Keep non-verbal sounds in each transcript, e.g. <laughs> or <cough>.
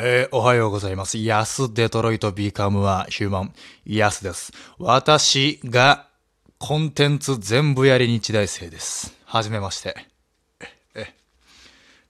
えー、おはようございます。ヤスデトロイトビカムはヒューマン、ヤスです。私がコンテンツ全部やり日大生です。はじめまして。え、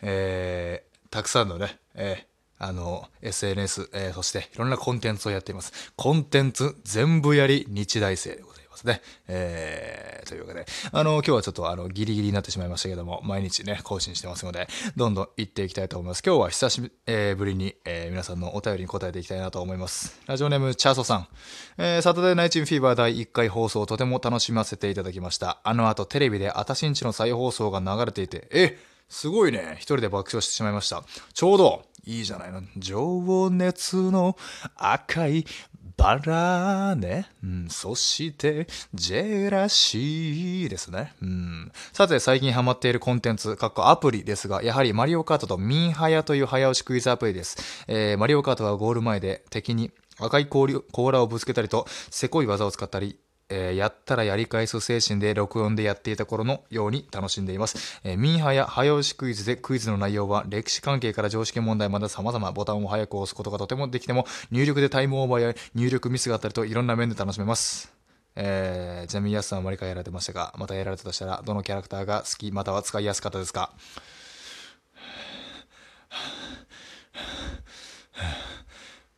えー、たくさんのね、えー、あの、SNS、えー、そしていろんなコンテンツをやっています。コンテンツ全部やり日大生でございます。ますね。えー、というわけで、あの、今日はちょっとあの、ギリギリになってしまいましたけども、毎日ね、更新してますので、どんどん行っていきたいと思います。今日は久しぶりに、えー、皆さんのお便りに答えていきたいなと思います。ラジオネーム、チャーソさん。えー、サタデーナイチンフィーバー第1回放送とても楽しませていただきました。あの後テレビであたしんちの再放送が流れていて、え、すごいね。一人で爆笑してしまいました。ちょうど、いいじゃないの。情熱の赤いバラね。うん、そして、ジェラシーですね。うん。さて、最近ハマっているコンテンツ、かっこアプリですが、やはりマリオカートとミンハヤという早押しクイズアプリです。えー、マリオカートはゴール前で敵に赤い甲羅をぶつけたりと、せこい技を使ったり、えー、やったらやり返す精神で録音でやっていた頃のように楽しんでいます。えー、ミーハや早押しクイズでクイズの内容は歴史関係から常識問題まで様々ボタンを早く押すことがとてもできても入力でタイムオーバーや入力ミスがあったりといろんな面で楽しめます。えー、ちなみにヤスさんはマリカやられてましたが、またやられたとしたら、どのキャラクターが好き、または使いやすかったですか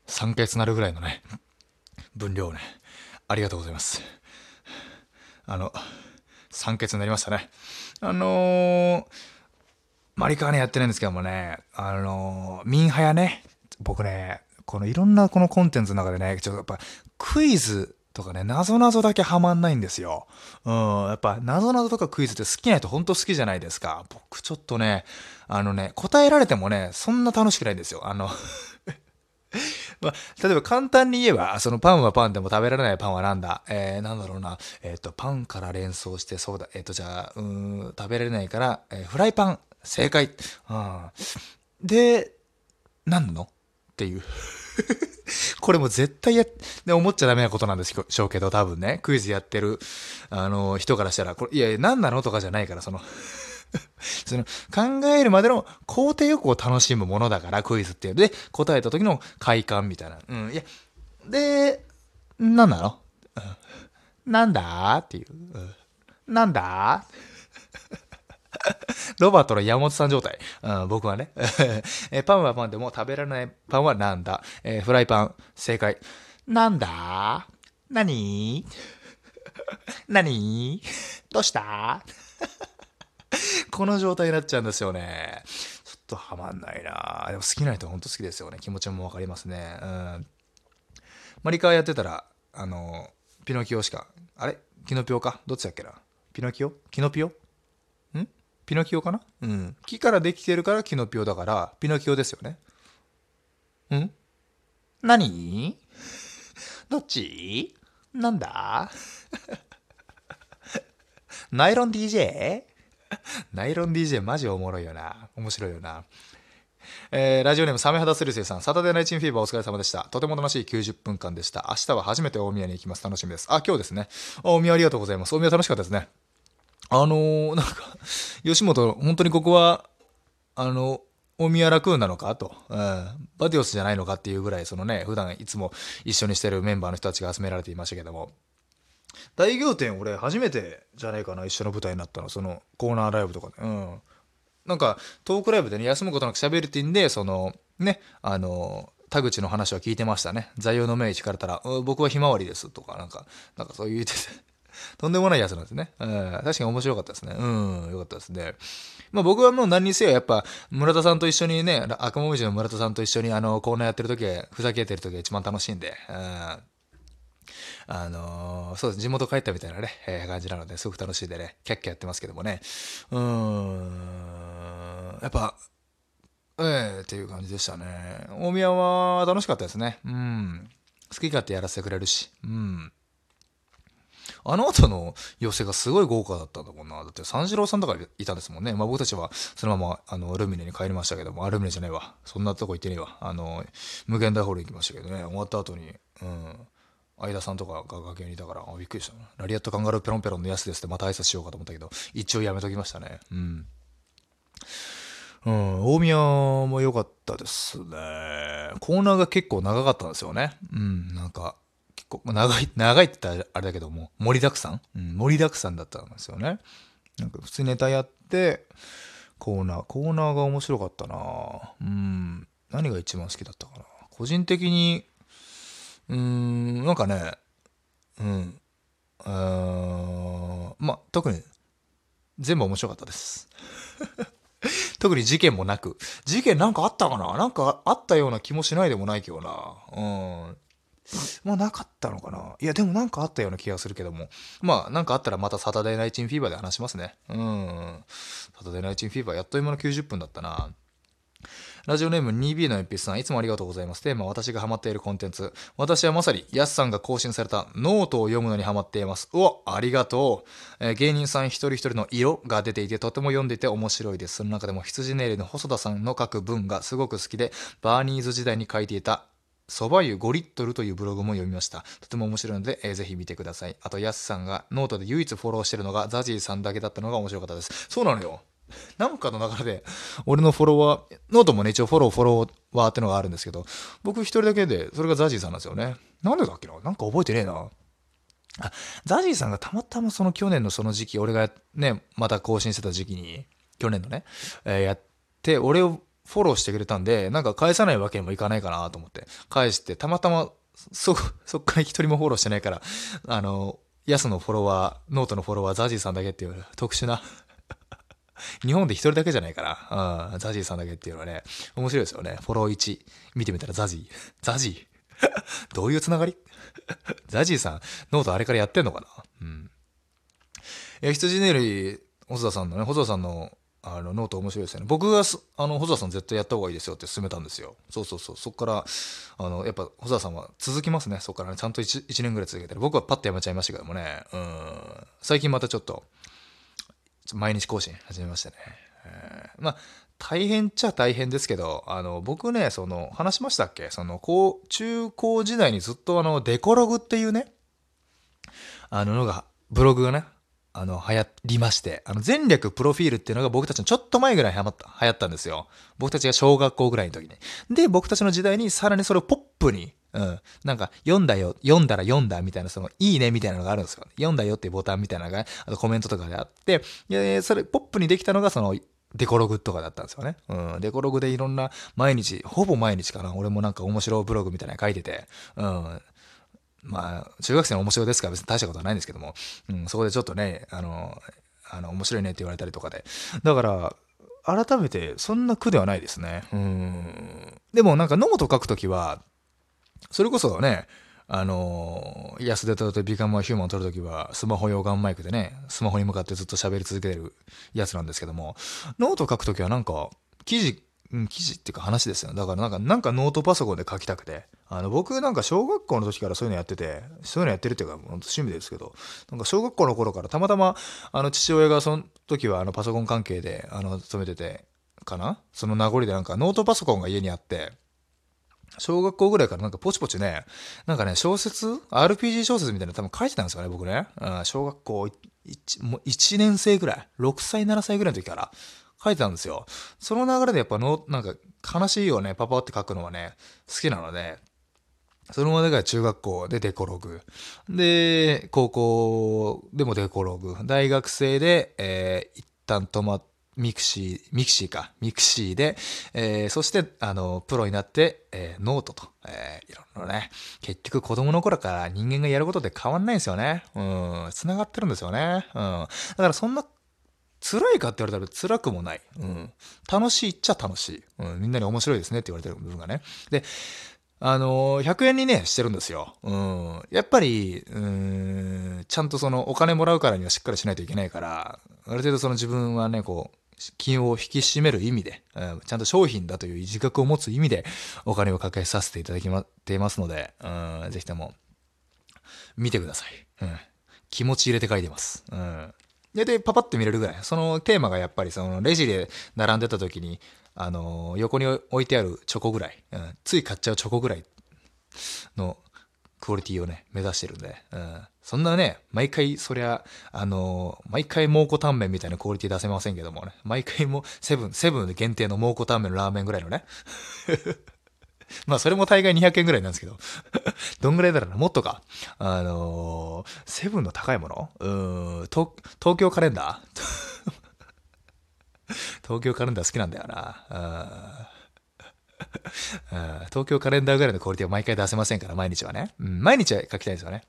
？3ヶ月なるぐらいのね、分量ね、ありがとうございます。あの、酸欠になりましたね。あのー、マリカーねやってないんですけどもね、あのー、ミンハヤね、僕ね、このいろんなこのコンテンツの中でね、ちょっとやっぱクイズとかね、謎々だけハマんないんですよ。うん、やっぱ謎々とかクイズって好きな人ほんと好きじゃないですか。僕ちょっとね、あのね、答えられてもね、そんな楽しくないんですよ。あのまあ、例えば簡単に言えば、そのパンはパンでも食べられないパンはなんだ？えー、なんだろうな。えっ、ー、と、パンから連想して、そうだ。えっ、ー、と、じゃあ、うん、食べられないから、えー、フライパン、正解。うん、で、何なの？っていう。<laughs> これも絶対や、ね、思っちゃダメなことなんでしょうけど、多分ね、クイズやってる、あの、人からしたら、これ、いやいや、何なの？とかじゃないから、その。<laughs> その考えるまでの工程よくを楽しむものだからクイズっていうので答えた時の快感みたいな。うん。いや、で、何なの、うん、なんだっていう。うん、なんだ <laughs> ロバートの山本さん状態。うん、僕はね。<laughs> えパンはパンでも食べられないパンはなんだ、えー、フライパン、正解。なんだ何？何？どうした？この状態になっちゃうんですよね。ちょっとハマんないなでも好きな人ほんと好きですよね。気持ちもわかりますね。うん。マリカーやってたら、あの、ピノキオしか、あれ？キノピオか？どっちだっけな？ピノキオ？キノピオ？ん？ピノキオかな？うん。木からできてるからキノピオだから、ピノキオですよね。ん？何？どっち？なんだ？<laughs> ナイロン DJ? ナイロン DJ マジおもろいよな。面白いよな。えー、ラジオネームサメハダスリセイさん、サタデーナイチンフィーバーお疲れ様でした。とても楽しい90分間でした。明日は初めて大宮に行きます。楽しみです。あ、今日ですね。大宮ありがとうございます。大宮楽しかったですね。あのー、なんか、吉本、本当にここは、あの、大宮ラクーンなのか？と、うん、バディオスじゃないのか？っていうぐらい、そのね、普段いつも一緒にしてるメンバーの人たちが集められていましたけども、大仰天俺初めてじゃないかな一緒の舞台になったのそのコーナーライブとかでうんなんかトークライブでね休むことなく喋るって言うんでそのねあの田口の話は聞いてましたね座右の銘聞かれたら「僕はひまわりです」とかなんかなんかそう言ってて <laughs> とんでもないやつなんですね。うん、確かに面白かったですね。うん、よかったですね。まあ僕はもう何にせよやっぱ村田さんと一緒にね、赤もみじの村田さんと一緒にあのコーナーやってる時ふざけてる時が一番楽しいんで、うん、あのー、そうです。地元帰ったみたいなね、えー、感じなので、すごく楽しいでね、キャッキャやってますけどもね。うーん、やっぱ、ええー、っていう感じでしたね。大宮は楽しかったですね。うん。好き勝手やらせてくれるし。うん。あの後の寄せがすごい豪華だったんだもんな。だって三四郎さんとかいたんですもんね。まあ僕たちはそのままあのルミネに帰りましたけども、あ、ルミネじゃないわ。そんなとこ行ってねえわ。あの、無限大ホール行きましたけどね。終わった後に、うん。相田さんとかが崖にいたから、あ、びっくりしたな。ラリアットカンガルーペロンペロンのやつですってまた挨拶しようかと思ったけど、一応やめときましたね。うん。うん、大宮も良かったですね。コーナーが結構長かったんですよね。うん、なんか、結構、長い、長いって言ったらあれだけども、盛りだくさんうん、盛りだくさんだったんですよね。なんか普通ネタやって、コーナー、コーナーが面白かったなうん、何が一番好きだったかな。個人的に、うん、なんかね、うん、あまあ、特に、全部面白かったです。<laughs> 特に事件もなく。事件なんかあったかな？なんかあったような気もしないでもないけどな。うん。まあなかったのかないやでもなんかあったような気がするけども。まあなんかあったらまたサタデーナイチンフィーバーで話しますね。うん。サタデーナイチンフィーバーやっと今の90分だったな。ラジオネーム 2B の鉛筆さん、いつもありがとうございます。テーマ、私がハマっているコンテンツ。私はまさに、ヤスさんが更新されたノートを読むのにハマっています。うわ、ありがとう。えー芸人さん一人一人の色が出ていて、とても読んでいて面白いです。その中でも、ひつじねいりの細田さんの書く文がすごく好きで、バーニーズ時代に書いていた、そば湯5リットルというブログも読みました。とても面白いので、えーぜひ見てください。あと、ヤスさんがノートで唯一フォローしているのが ZAZY さんだけだったのが面白かったです。そうなのよ。<laughs> なんかの流れで、俺のフォロワー、ノートもね、一応フォロー、フォロワーってのがあるんですけど、僕一人だけで、それが ZAZY さんなんですよね。なんでだっけな？なんか覚えてねえな。あ、ザジーさんがたまたまその去年のその時期、俺がね、また更新してた時期に、去年のね、えーやって、俺をフォローしてくれたんで、なんか返さないわけにもいかないかなと思って、返して、たまたま、そ、<laughs> そっから一人もフォローしてないから、あの、ヤスのフォロワー、ノートのフォロワー、ザジーさんだけっていう特殊な、日本で一人だけじゃないから、うん、ザジーさんだけっていうのはね、面白いですよね。フォロー1、見てみたら ZAZY。ZAZY <laughs> <laughs> どういうつながり？<laughs> ZAZY さん、ノートあれからやってんのかな？うん。いや、ひつじねいり、細田さんのね、細田さんの、あの、ノート面白いですよね。僕が、あの、細田さん絶対やった方がいいですよって勧めたんですよ。そうそうそう。そっから、あの、やっぱ、細田さんは続きますね。そっからね、ちゃんと 1, 1年ぐらい続けてる。僕はパッとやめちゃいましたけどもね。うん。最近またちょっと、毎日更新始めましたね。えーまあ、大変っちゃ大変ですけど、あの、僕ね、その、話しましたっけ？その、高、中高時代にずっとあの、デコログっていうね、あののが、ブログがね、あの、流行りまして、あの、前略プロフィールっていうのが僕たちのちょっと前ぐらいに流行った流行ったんですよ。僕たちが小学校ぐらいの時に。で、僕たちの時代にさらにそれをポップに、うん。なんか、読んだよ、読んだら読んだみたいな、その、いいねみたいなのがあるんですよ。読んだよっていうボタンみたいなのが、あとコメントとかであって、で、それ、ポップにできたのが、その、デコログとかだったんですよね。うん。デコログでいろんな、毎日、ほぼ毎日かな。俺もなんか面白ブログみたいなの書いてて、うん。まあ、中学生の面白ですから別に大したことはないんですけども、うん、そこでちょっとね、あの、あの、面白いねって言われたりとかで。だから、改めて、そんな苦ではないですね。うん。でもなんかノート書くときは、それこそね、あの、安田と Become a Human を撮るときは、スマホ用ガンマイクでね、スマホに向かってずっと喋り続けてるやつなんですけども、ノート書くときはなんか、記事、うん、記事っていうか話ですよ。だからなんか、なんかノートパソコンで書きたくて。あの、僕なんか小学校の時からそういうのやってて、そういうのやってるっていうか、本当趣味ですけど、なんか小学校の頃からたまたま、あの、父親がその時はあの、パソコン関係で、あの、勤めてて、かな？その名残でなんかノートパソコンが家にあって、小学校ぐらいからなんかポチポチね、なんかね、小説 ?RPG 小説みたいなの多分書いてたんですよね、僕ね。うん小学校 1, もう1年生ぐらい、6歳、7歳ぐらいの時から書いてたんですよ。その流れでやっぱの、なんか悲しいをね、パパって書くのはね、好きなので、そのまでが中学校でデコログ。で、高校でもデコログ。大学生で、えー一旦止まっミクシー、ミクシーか、ミクシーで、えーそして、あの、プロになって、えーノートと、えーいろんなね、結局子供の頃から人間がやることって変わんないんですよね。うん、繋がってるんですよね。うん。だからそんな、辛いかって言われたら辛くもない。うん。楽しいっちゃ楽しい。うん。みんなに面白いですねって言われてる部分がね。で、あのー100円にね、してるんですよ。うん。やっぱり、うーん、ちゃんとそのお金もらうからにはしっかりしないといけないから、ある程度その自分はね、こう、金を引き締める意味で、うんちゃんと商品だという自覚を持つ意味でお金をかけさせていただきまっていますので、うん、ぜひとも見てください。うん。気持ち入れて書いてます。うん。で、で、パパって見れるぐらい。そのテーマがやっぱりそのレジで並んでた時に、あの横に置いてあるチョコぐらい、うん、つい買っちゃうチョコぐらいのクオリティをね、目指してるんで、うん、そんなね、毎回、そりゃ、あの毎回蒙古タンメンみたいなクオリティ出せませんけどもね。毎回も、セブン、セブン限定の蒙古タンメンのラーメンぐらいのね。<laughs> まあ、それも大概200円ぐらいなんですけど。<laughs> どんぐらいだろうなもっとか。あのーセブンの高いもの？うん、東京カレンダー？<laughs> 東京カレンダー好きなんだよな。東京カレンダーぐらいのクオリティは毎回出せませんから、毎日はね。うん、毎日は書きたいですよね。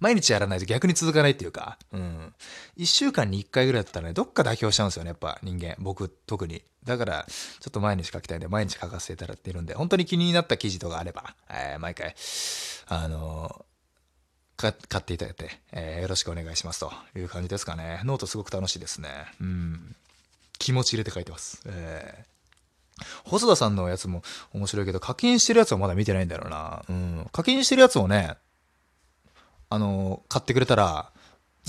毎日やらないと逆に続かないっていうか、うん。一週間に一回ぐらいだったらね、どっか妥協しちゃうんですよね、やっぱ人間。僕、特に。だから、ちょっと毎日書きたいんで、毎日書かせていただいてるんで、本当に気になった記事とかあれば、えー毎回、あのーか買っていただいて、えーよろしくお願いしますという感じですかね。ノートすごく楽しいですね。うん。気持ち入れて書いてます。えー細田さんのやつも面白いけど、課金してるやつはまだ見てないんだろうな。うん。課金してるやつをね、あの、買ってくれたら、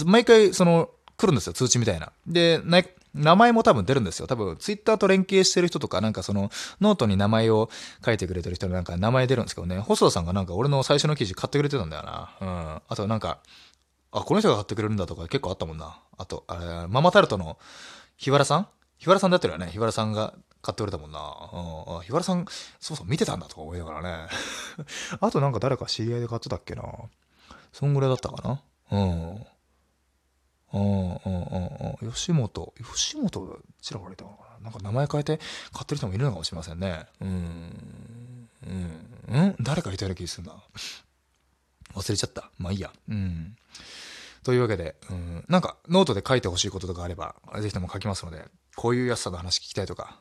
毎回、その、来るんですよ、通知みたいな。で、な名前も多分出るんですよ。多分、ツイッターと連携してる人とか、なんかその、ノートに名前を書いてくれてる人のなんか名前出るんですけどね、細田さんがなんか俺の最初の記事買ってくれてたんだよな。うん。あとなんか、あ、この人が買ってくれるんだとか結構あったもんな。あと、あれ、ママタルトの日原さん？日原さんだったよね。日原さんが買ってくれたもんな。うん。あ日原さん、そうそう見てたんだとか思いながらね。<laughs> あとなんか誰か知り合いで買ってたっけな。そんぐらいだったかな？うん。うんうんうんうん。吉本、吉本ちらほらいたのかな？なんか名前変えて買ってる人もいるのかもしれませんね。うん。うん。うん？誰かいたような気がするな。忘れちゃった。まあいいや。うん。というわけで、うん、なんかノートで書いてほしいこととかあれば、ぜひとも書きますので、こういう安さの話聞きたいとか、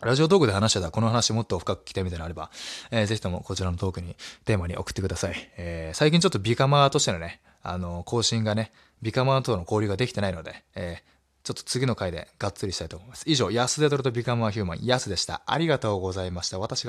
ラジオトークで話してたこの話もっと深く聞きたいみたいなのあれば、えーぜひともこちらのトークに、テーマに送ってください。えー最近ちょっとビカマーとしてのね、あの、更新がね、ビカマーとの交流ができてないので、えーちょっと次の回でがっつりしたいと思います。以上、安デトルとビカマーヒューマン、安でした。ありがとうございました。私